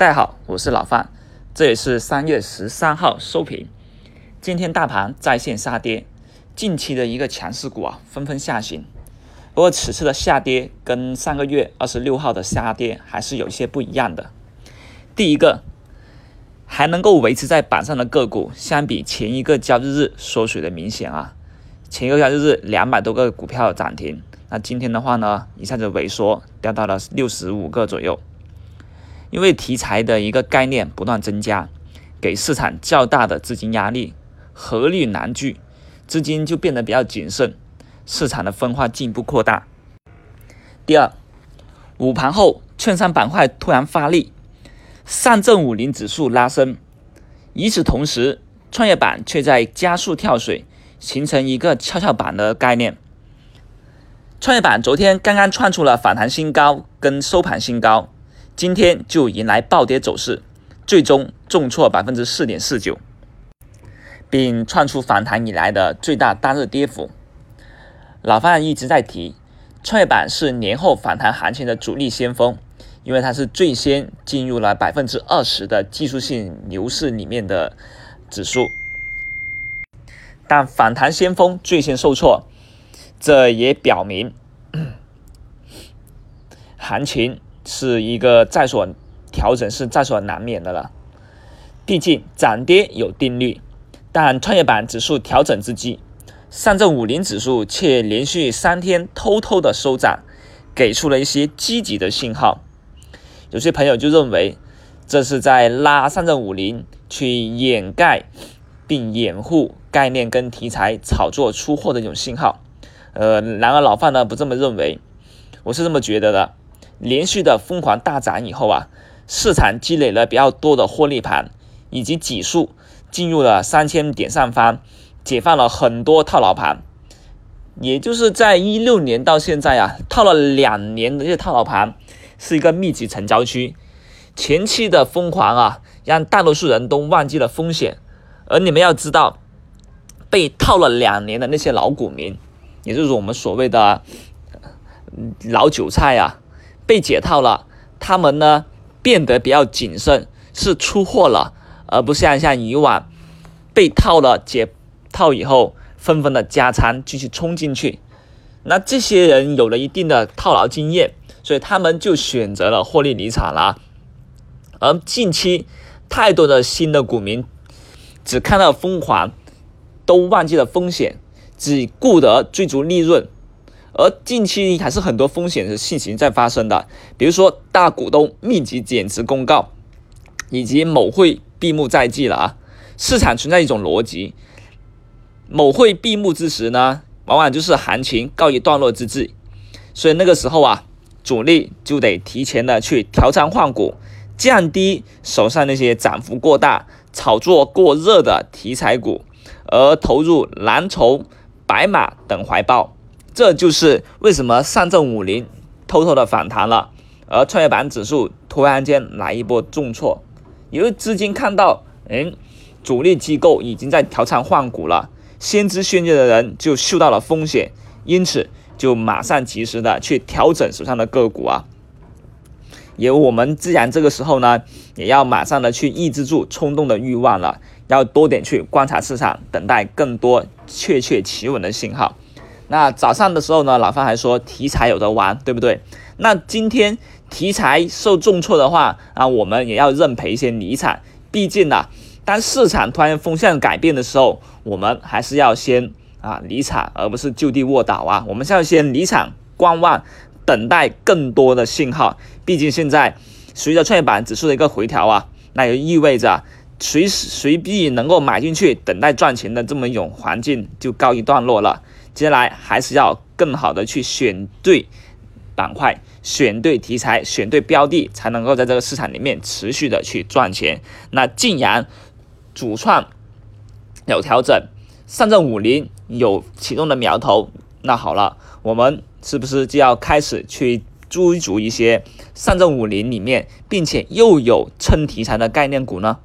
大家好，我是老范，这也是三月十三号收评。今天大盘在线杀跌，近期的一个强势股啊纷纷下行。不过此次的下跌跟上个月二十六号的下跌还是有一些不一样的。第一个，还能够维持在板上的个股，相比前一个交易日缩水的明显啊。前一个交易日两百多个股票涨停，那今天的话呢，一下子萎缩掉到了六十五个左右。因为题材的一个概念不断增加，给市场较大的资金压力，合力难聚，资金就变得比较谨慎，市场的分化进一步扩大。第二，午盘后券商板块突然发力，上证五零指数拉升，与此同时，创业板却在加速跳水，形成一个跷跷板的概念。创业板昨天刚刚创出了反弹新高跟收盘新高。今天就迎来暴跌走势，最终重挫百分之四点四九，并创出反弹以来的最大单日跌幅。老范一直在提，创业板是年后反弹行情的主力先锋，因为它是最先进入了百分之二十的技术性牛市里面的指数。但反弹先锋最先受挫，这也表明行情。是一个在所调整是在所难免的了，毕竟涨跌有定律。但创业板指数调整之际，上证五零指数却连续三天偷偷的收涨，给出了一些积极的信号。有些朋友就认为这是在拉上证五零去掩盖并掩护概念跟题材炒作出货的一种信号。呃，然而老范呢不这么认为，我是这么觉得的。连续的疯狂大涨以后啊，市场积累了比较多的获利盘，以及指数进入了三千点上方，解放了很多套牢盘。也就是在一六年到现在啊，套了两年的这些套牢盘，是一个密集成交区。前期的疯狂啊，让大多数人都忘记了风险。而你们要知道，被套了两年的那些老股民，也就是我们所谓的老韭菜啊。被解套了，他们呢变得比较谨慎，是出货了，而不像像以往被套了解套以后纷纷的加仓继续冲进去。那这些人有了一定的套牢经验，所以他们就选择了获利离场了。而近期太多的新的股民只看到疯狂，都忘记了风险，只顾得追逐利润。而近期还是很多风险的事情在发生的，比如说大股东密集减持公告，以及某会闭幕在即了啊。市场存在一种逻辑，某会闭幕之时呢，往往就是行情告一段落之际，所以那个时候啊，主力就得提前的去调仓换股，降低手上那些涨幅过大、炒作过热的题材股，而投入蓝筹、白马等怀抱。这就是为什么上证五零偷偷的反弹了，而创业板指数突然间来一波重挫，因为资金看到，嗯，主力机构已经在调仓换股了，先知先觉的人就嗅到了风险，因此就马上及时的去调整手上的个股啊。有我们自然这个时候呢，也要马上的去抑制住冲动的欲望了，要多点去观察市场，等待更多确切企稳的信号。那早上的时候呢，老范还说题材有的玩，对不对？那今天题材受重挫的话啊，我们也要认赔一些离场。毕竟呢，当市场突然风向改变的时候，我们还是要先啊离场，而不是就地卧倒啊。我们是要先离场观望，等待更多的信号。毕竟现在随着创业板指数的一个回调啊，那就意味着随时随地能够买进去等待赚钱的这么一种环境就告一段落了。接下来还是要更好的去选对板块、选对题材、选对标的，才能够在这个市场里面持续的去赚钱。那既然主创有调整，上证五零有启动的苗头，那好了，我们是不是就要开始去追逐一些上证五零里面，并且又有蹭题材的概念股呢？